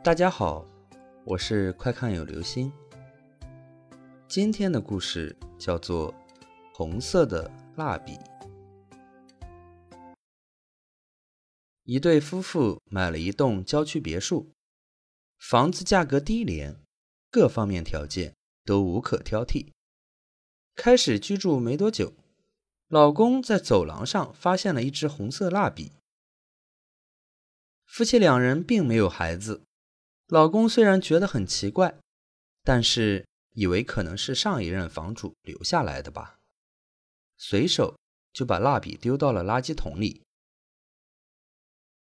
大家好，我是快看有流星。今天的故事叫做《红色的蜡笔》。一对夫妇买了一栋郊区别墅，房子价格低廉，各方面条件都无可挑剔。开始居住没多久，老公在走廊上发现了一支红色蜡笔。夫妻两人并没有孩子。老公虽然觉得很奇怪，但是以为可能是上一任房主留下来的吧，随手就把蜡笔丢到了垃圾桶里。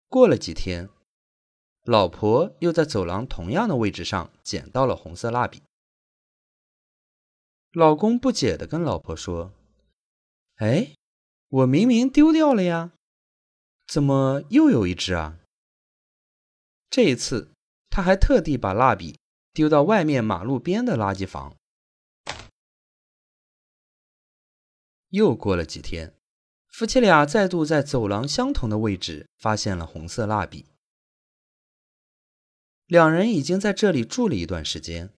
过了几天，老婆又在走廊同样的位置上捡到了红色蜡笔。老公不解地跟老婆说：“哎，我明明丢掉了呀，怎么又有一支啊？”这一次。他还特地把蜡笔丢到外面马路边的垃圾房。又过了几天，夫妻俩再度在走廊相同的位置发现了红色蜡笔。两人已经在这里住了一段时间，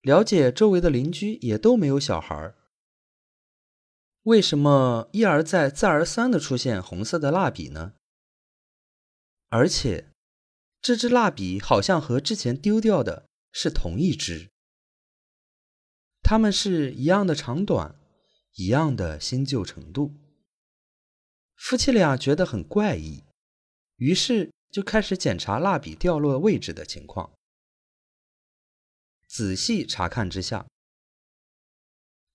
了解周围的邻居也都没有小孩为什么一而再、再而三的出现红色的蜡笔呢？而且。这支蜡笔好像和之前丢掉的是同一支，它们是一样的长短，一样的新旧程度。夫妻俩觉得很怪异，于是就开始检查蜡笔掉落位置的情况。仔细查看之下，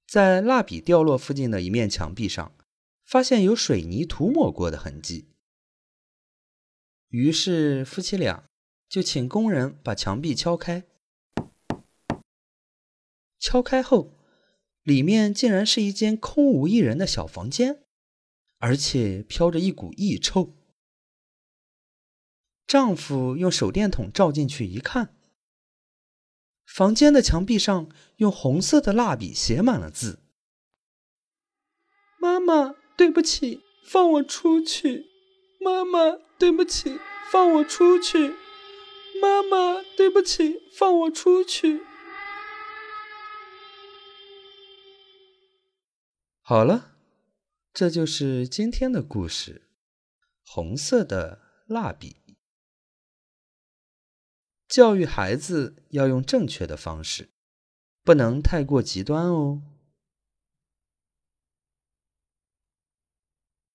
在蜡笔掉落附近的一面墙壁上，发现有水泥涂抹过的痕迹。于是夫妻俩就请工人把墙壁敲开。敲开后，里面竟然是一间空无一人的小房间，而且飘着一股异臭。丈夫用手电筒照进去一看，房间的墙壁上用红色的蜡笔写满了字：“妈妈，对不起，放我出去。”妈妈，对不起，放我出去！妈妈，对不起，放我出去！好了，这就是今天的故事。红色的蜡笔，教育孩子要用正确的方式，不能太过极端哦。